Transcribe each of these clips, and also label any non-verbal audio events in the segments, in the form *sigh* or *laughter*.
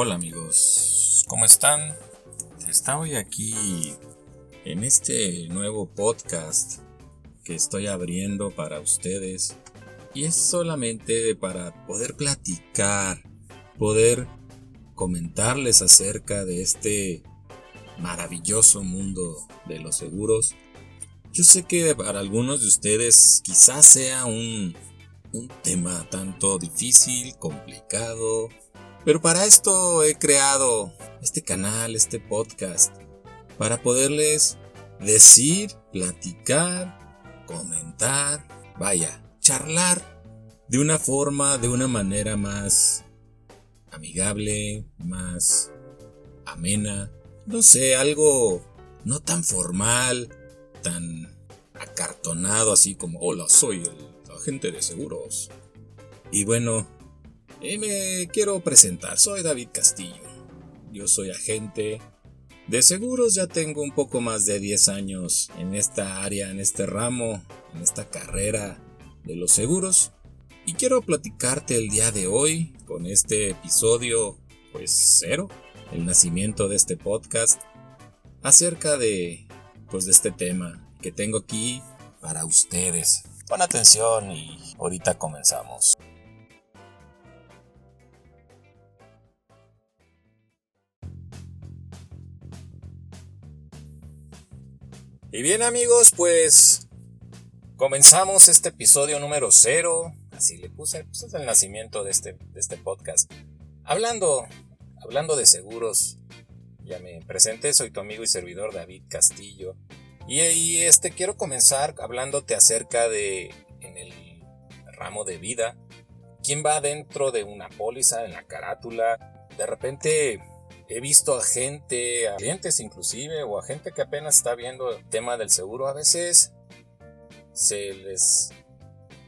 Hola amigos, ¿cómo están? Estoy aquí en este nuevo podcast que estoy abriendo para ustedes y es solamente para poder platicar, poder comentarles acerca de este maravilloso mundo de los seguros. Yo sé que para algunos de ustedes quizás sea un, un tema tanto difícil, complicado, pero para esto he creado este canal, este podcast, para poderles decir, platicar, comentar, vaya, charlar de una forma, de una manera más amigable, más amena, no sé, algo no tan formal, tan acartonado así como, hola, soy el agente de seguros. Y bueno, me quiero presentar, soy David Castillo. Yo soy agente de seguros, ya tengo un poco más de 10 años en esta área, en este ramo, en esta carrera de los seguros. Y quiero platicarte el día de hoy con este episodio, pues cero, el nacimiento de este podcast, acerca de, pues de este tema que tengo aquí para ustedes. Pon atención y ahorita comenzamos. Y bien amigos, pues comenzamos este episodio número cero. Así le puse, pues es el nacimiento de este, de este podcast. Hablando, hablando de seguros, ya me presenté, soy tu amigo y servidor David Castillo. Y, y este quiero comenzar hablándote acerca de en el ramo de vida, quién va dentro de una póliza, en la carátula. De repente He visto a gente, a clientes inclusive, o a gente que apenas está viendo el tema del seguro, a veces se les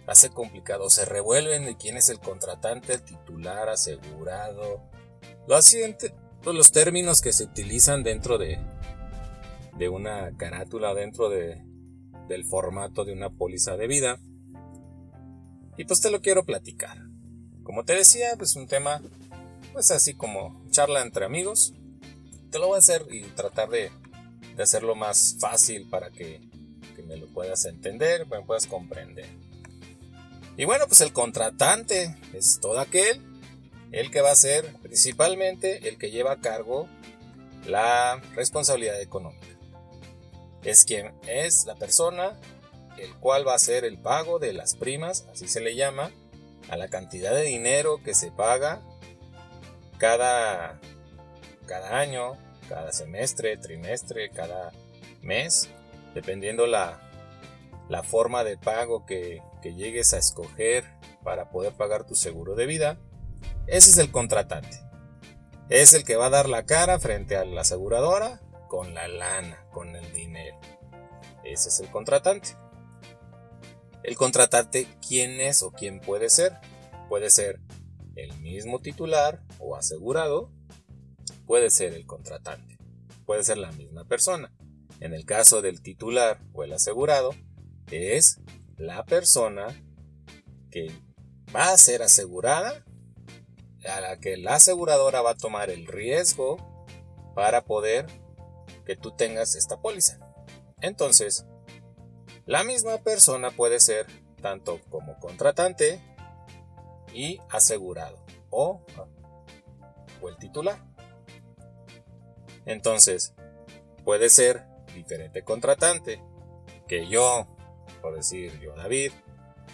hace complicado, se revuelven de quién es el contratante, el titular, asegurado. Los, los términos que se utilizan dentro de, de una carátula, dentro de, del formato de una póliza de vida. Y pues te lo quiero platicar. Como te decía, pues un tema pues así como charla entre amigos. Te lo voy a hacer y tratar de, hacerlo más fácil para que, que, me lo puedas entender, me puedas comprender. Y bueno, pues el contratante es todo aquel, el que va a ser principalmente el que lleva a cargo la responsabilidad económica. Es quien es la persona el cual va a hacer el pago de las primas, así se le llama, a la cantidad de dinero que se paga cada, cada año, cada semestre, trimestre, cada mes, dependiendo la, la forma de pago que, que llegues a escoger para poder pagar tu seguro de vida, ese es el contratante. Es el que va a dar la cara frente a la aseguradora con la lana, con el dinero. Ese es el contratante. El contratante, ¿quién es o quién puede ser? Puede ser el mismo titular o asegurado puede ser el contratante, puede ser la misma persona. En el caso del titular o el asegurado, es la persona que va a ser asegurada, a la que la aseguradora va a tomar el riesgo para poder que tú tengas esta póliza. Entonces, la misma persona puede ser tanto como contratante y asegurado o, o el titular. Entonces, puede ser diferente contratante que yo, por decir yo David,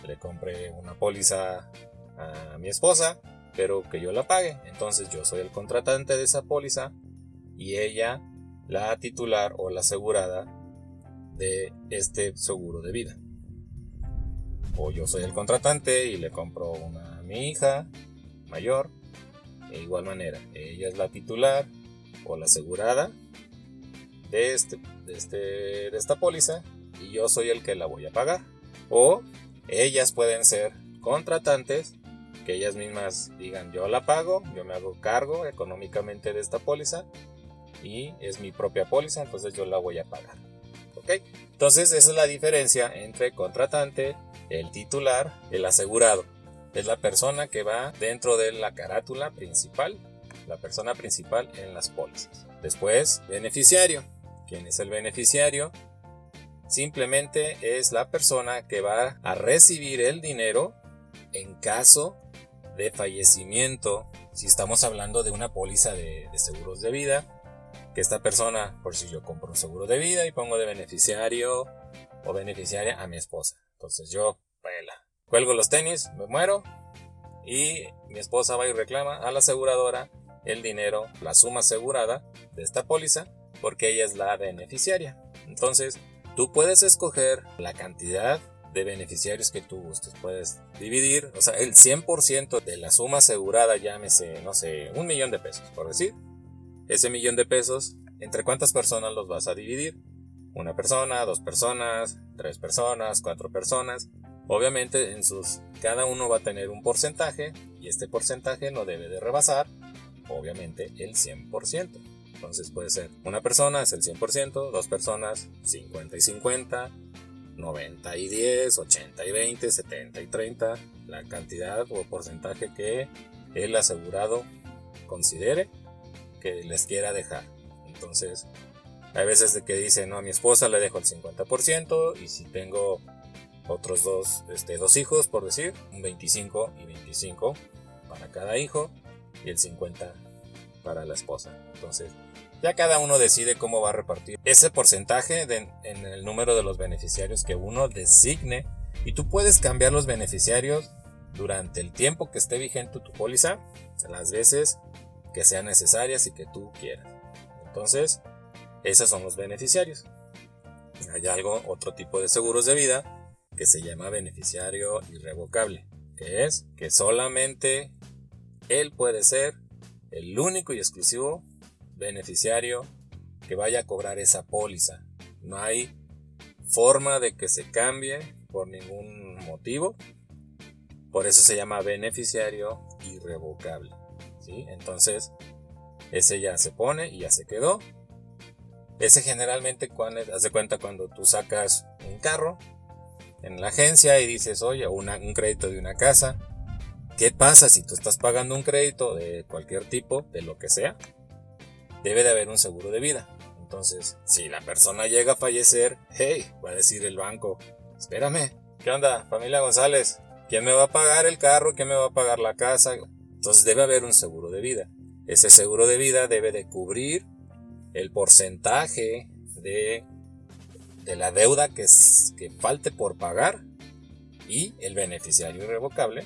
le compré una póliza a mi esposa, pero que yo la pague. Entonces yo soy el contratante de esa póliza y ella la titular o la asegurada de este seguro de vida. O yo soy el contratante y le compro una mi hija mayor, de igual manera, ella es la titular o la asegurada de, este, de, este, de esta póliza y yo soy el que la voy a pagar. O ellas pueden ser contratantes que ellas mismas digan yo la pago, yo me hago cargo económicamente de esta póliza y es mi propia póliza, entonces yo la voy a pagar. ¿Ok? Entonces esa es la diferencia entre contratante, el titular, el asegurado es la persona que va dentro de la carátula principal la persona principal en las pólizas. Después, beneficiario. ¿Quién es el beneficiario? Simplemente es la persona que va a recibir el dinero en caso de fallecimiento. Si estamos hablando de una póliza de, seguros de vida, que esta persona, por si yo compro un seguro de vida y pongo de beneficiario o beneficiaria a mi esposa. Entonces yo, cuelgo los tenis, me muero y mi esposa va y reclama a la aseguradora el dinero, la suma asegurada de esta póliza, porque ella es la beneficiaria. Entonces, tú puedes escoger la cantidad de beneficiarios que tú gustes. Puedes dividir, o sea, el 100% de la suma asegurada, llámese, no sé, un millón de pesos, por decir. Ese millón de pesos, ¿entre cuántas personas los vas a dividir? Una persona, dos personas, tres personas, cuatro personas. Obviamente en sus cada uno va a tener un porcentaje y este porcentaje no debe de rebasar obviamente el 100%. Entonces puede ser una persona es el 100%, dos personas 50 y 50, 90 y 10, 80 y 20, 70 y 30, la cantidad o porcentaje que el asegurado considere que les quiera dejar. Entonces, hay veces de que dice, no, a mi esposa le dejo el 50% y si tengo otros dos, este, dos hijos, por decir, un 25 y 25 para cada hijo y el 50 para la esposa. Entonces, ya cada uno decide cómo va a repartir ese porcentaje en el número de los beneficiarios que uno designe y tú puedes cambiar los beneficiarios durante el tiempo que esté vigente tu póliza, las veces que sean necesarias y que tú quieras. Entonces, esos son los beneficiarios. Hay algo, otro tipo de seguros de vida que se llama beneficiario irrevocable, que es que solamente él puede ser el único y exclusivo beneficiario que vaya a cobrar esa póliza. No hay forma de que se cambie por ningún motivo. Por eso se llama beneficiario irrevocable. ¿sí? Entonces, ese ya se pone y ya se quedó. Ese generalmente, cuando, hace cuenta cuando tú sacas un carro, en la agencia y dices, oye, un crédito de una casa. ¿Qué pasa si tú estás pagando un crédito de cualquier tipo, de lo que sea? Debe de haber un seguro de vida. Entonces, si la persona llega a fallecer, hey, va a decir el banco, espérame, ¿qué onda, familia González? ¿Quién me va a pagar el carro? ¿Quién me va a pagar la casa? Entonces debe haber un seguro de vida. Ese seguro de vida debe de cubrir el porcentaje de de la deuda que, que falte por pagar y el beneficiario irrevocable,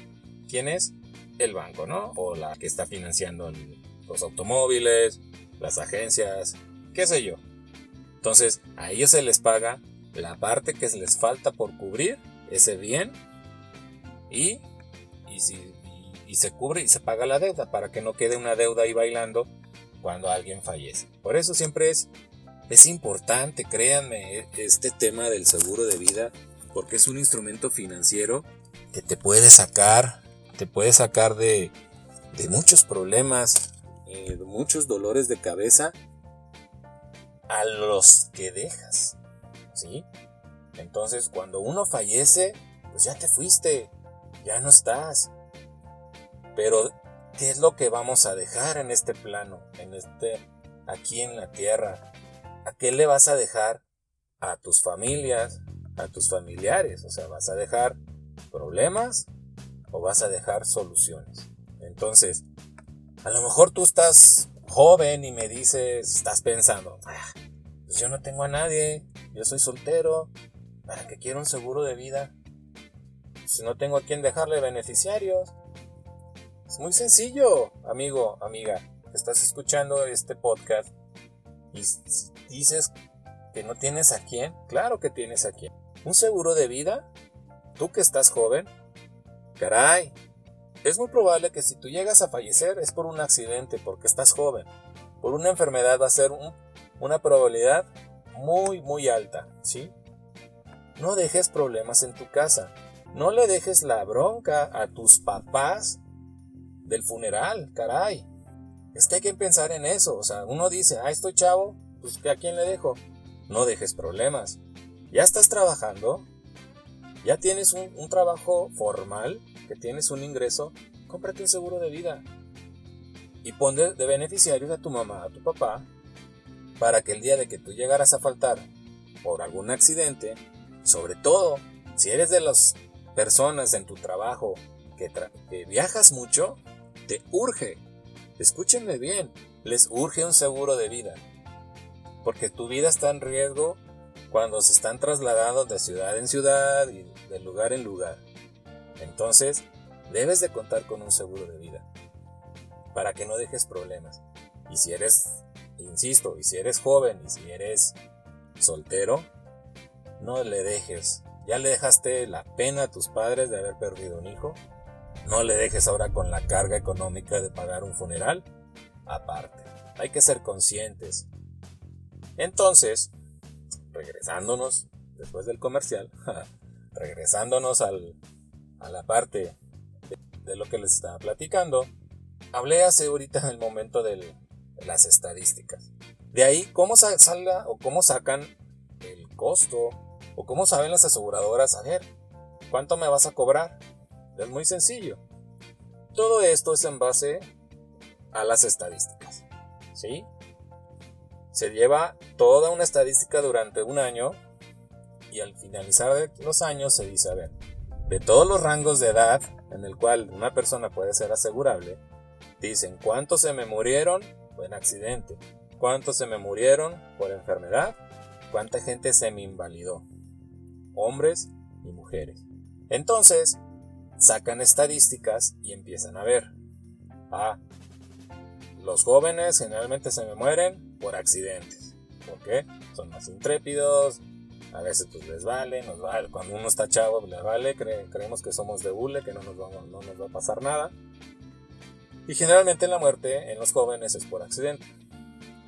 ¿quién es? El banco, ¿no? O la que está financiando los automóviles, las agencias, qué sé yo. Entonces, a ellos se les paga la parte que les falta por cubrir ese bien y, y, si, y, se cubre y se paga la deuda para que no quede una deuda ahí bailando cuando alguien fallece. Por eso siempre es es importante, créanme, este tema del seguro de vida, porque es un instrumento financiero que te puede sacar, te puede sacar de, muchos problemas, eh, muchos dolores de cabeza a los que dejas, ¿sí? Entonces, cuando uno fallece, pues ya te fuiste, ya no estás. Pero, ¿qué es lo que vamos a dejar en este plano, en este, aquí en la tierra? ¿A qué le vas a dejar a tus familias, a tus familiares? O sea, ¿vas a dejar problemas o vas a dejar soluciones? Entonces, a lo mejor tú estás joven y me dices, estás pensando, ah, pues yo no tengo a nadie, yo soy soltero, ¿para qué quiero un seguro de vida? Si no tengo a quién dejarle beneficiarios. Es muy sencillo, amigo, amiga, que estás escuchando este podcast. Y dices que no tienes a quién, claro que tienes a quién. Un seguro de vida, tú que estás joven, caray, es muy probable que si tú llegas a fallecer es por un accidente, porque estás joven. Por una enfermedad va a ser una probabilidad muy, muy alta, ¿sí? No dejes problemas en tu casa. No le dejes la bronca a tus papás del funeral, caray. Es que hay que pensar en eso. O sea, uno dice, ah, estoy chavo, pues ¿a quién le dejo? No dejes problemas. Ya estás trabajando, ya tienes un, trabajo formal, que tienes un ingreso, cómprate un seguro de vida. y pon de, beneficiarios a tu mamá, a tu papá, para que el día de que tú llegaras a faltar por algún accidente, sobre todo si eres de las personas en tu trabajo que viajas mucho, te urge, escúchenme bien, les urge un seguro de vida, porque tu vida está en riesgo cuando se están trasladando de ciudad en ciudad y de lugar en lugar. Entonces, debes de contar con un seguro de vida para que no dejes problemas. Y si eres, insisto, y si eres joven y si eres soltero, no le dejes. Ya le dejaste la pena a tus padres de haber perdido un hijo. No le dejes ahora con la carga económica de pagar un funeral. Aparte, hay que ser conscientes. Entonces, regresándonos después del comercial, *laughs* regresándonos al, a la parte de, lo que les estaba platicando, hablé hace ahorita en el momento de las estadísticas. De ahí, cómo salga o cómo sacan el costo o cómo saben las aseguradoras, a ver, ¿cuánto me vas a cobrar? Es muy sencillo. Todo esto es en base a las estadísticas. ¿Sí? Se lleva toda una estadística durante un año y al finalizar los años se dice, a ver, de todos los rangos de edad en el cual una persona puede ser asegurable, dicen cuántos se me murieron en accidente, cuántos se me murieron por enfermedad, cuánta gente se me invalidó, hombres y mujeres. Entonces, sacan estadísticas y empiezan a ver, ah, los jóvenes generalmente se me mueren por accidentes. ¿Por qué? Son más intrépidos, a veces pues les vale, nos vale. Cuando uno está chavo le vale, creemos que somos de bule, que no nos, va a pasar nada. Y generalmente la muerte en los jóvenes es por accidente.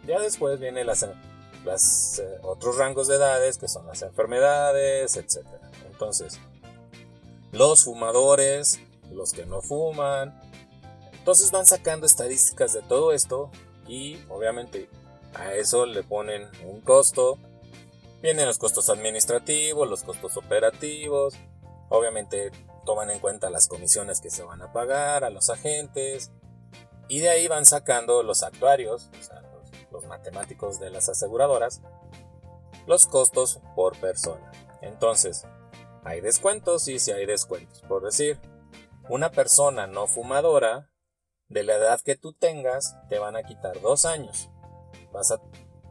Ya después vienen las eh, otros rangos de edades que son las enfermedades, etc. Entonces, los fumadores, los que no fuman. Entonces van sacando estadísticas de todo esto y obviamente a eso le ponen un costo. Vienen los costos administrativos, los costos operativos. Obviamente toman en cuenta las comisiones que se van a pagar a los agentes. Y de ahí van sacando los actuarios, sea, los, matemáticos de las aseguradoras, los costos por persona. Entonces, hay descuentos y si hay descuentos. Por decir, una persona no fumadora, de la edad que tú tengas, te van a quitar dos años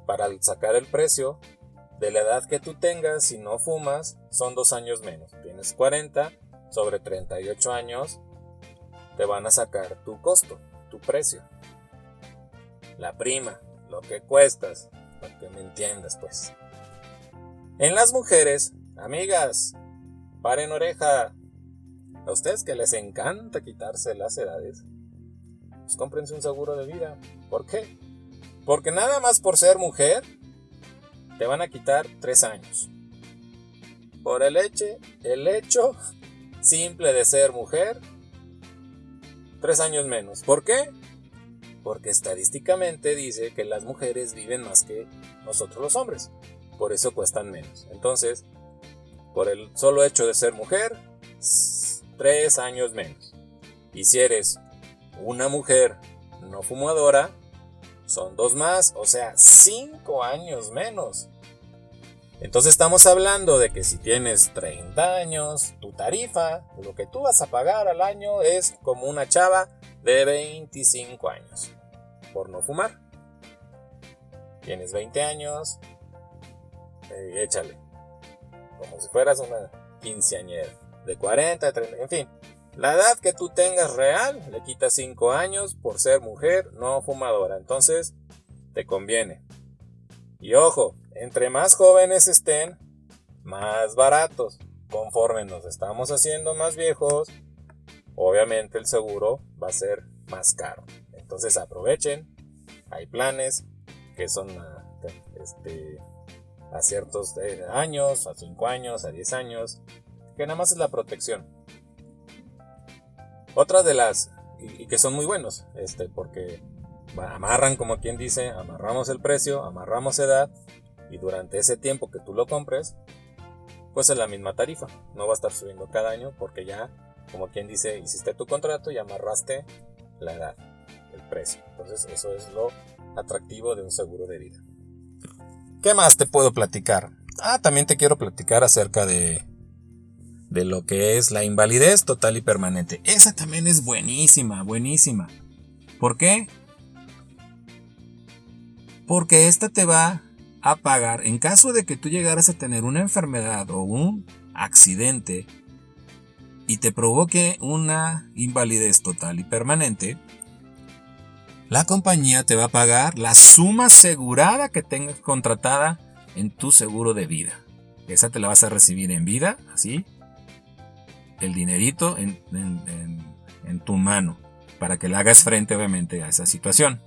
para sacar el precio de la edad que tú tengas, si no fumas, son dos años menos. Tienes 40 sobre 38 años, te van a sacar tu costo, tu precio. La prima, lo que cuestas, para que me entiendas pues. En las mujeres, amigas, paren oreja. A ustedes que les encanta quitarse las edades, pues cómprense un seguro de vida. ¿Por qué? Porque nada más por ser mujer, te van a quitar tres años. Por el hecho, el hecho simple de ser mujer, tres años menos. ¿Por qué? Porque estadísticamente dice que las mujeres viven más que nosotros los hombres. Por eso cuestan menos. Entonces, por el solo hecho de ser mujer, tres años menos. Y si eres una mujer no fumadora, son dos más, o sea, cinco años menos. Entonces estamos hablando de que si tienes 30 años, tu tarifa, lo que tú vas a pagar al año es como una chava de 25 años por no fumar. Tienes 20 años, eh, échale. Como si fueras una quinceañera de 40, 30, en fin. La edad que tú tengas real le quita 5 años por ser mujer no fumadora. Entonces, te conviene. Y ojo, entre más jóvenes estén, más baratos. Conforme nos estamos haciendo más viejos, obviamente el seguro va a ser más caro. Entonces aprovechen. Hay planes que son este, a ciertos eh, años, a 5 años, a 10 años, que nada más es la protección. Otra de las, y, que son muy buenos, este, porque amarran, como quien dice, amarramos el precio, amarramos edad, y durante ese tiempo que tú lo compres, pues es la misma tarifa. No va a estar subiendo cada año porque ya, como quien dice, hiciste tu contrato y amarraste la edad. el precio. Entonces eso es lo atractivo de un seguro de vida. ¿Qué más te puedo platicar? Ah, también te quiero platicar acerca de de lo que es la invalidez total y permanente. Esa también es buenísima, buenísima. ¿Por qué? Porque esta te va a pagar en caso de que tú llegaras a tener una enfermedad o un accidente y te provoque una invalidez total y permanente, la compañía te va a pagar la suma asegurada que tengas contratada en tu seguro de vida. Esa te la vas a recibir en vida, así, el dinerito en, tu mano, para que le hagas frente obviamente a esa situación.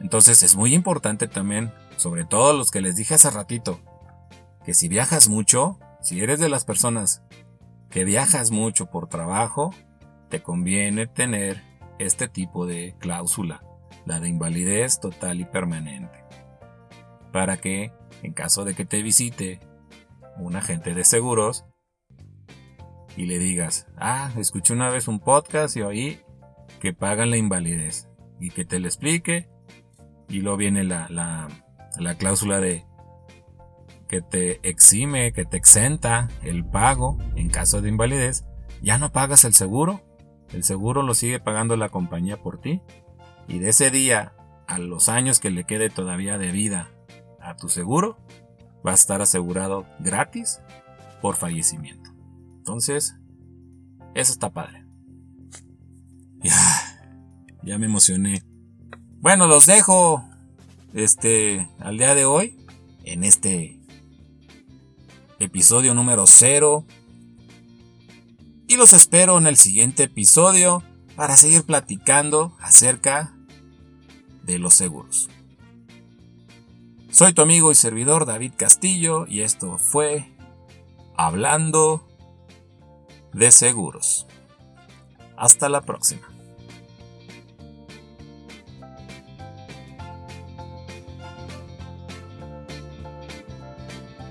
Entonces es muy importante también, sobre todo los que les dije hace ratito, que si viajas mucho, si eres de las personas que viajas mucho por trabajo, te conviene tener este tipo de cláusula, la de invalidez total y permanente. Para que, en caso de que te visite un agente de seguros, y le digas, ah, escuché una vez un podcast y oí que pagan la invalidez y que te lo explique y luego viene la, la, la cláusula de que te exime, que te exenta el pago en caso de invalidez, ya no pagas el seguro, el seguro lo sigue pagando la compañía por ti y de ese día a los años que le quede todavía de vida a tu seguro, va a estar asegurado gratis por fallecimiento. Entonces, eso está padre. Ya, ya me emocioné. Bueno, los dejo este al día de hoy en este episodio número 0 y los espero en el siguiente episodio para seguir platicando acerca de los seguros. Soy tu amigo y servidor David Castillo y esto fue Hablando de seguros. Hasta la próxima.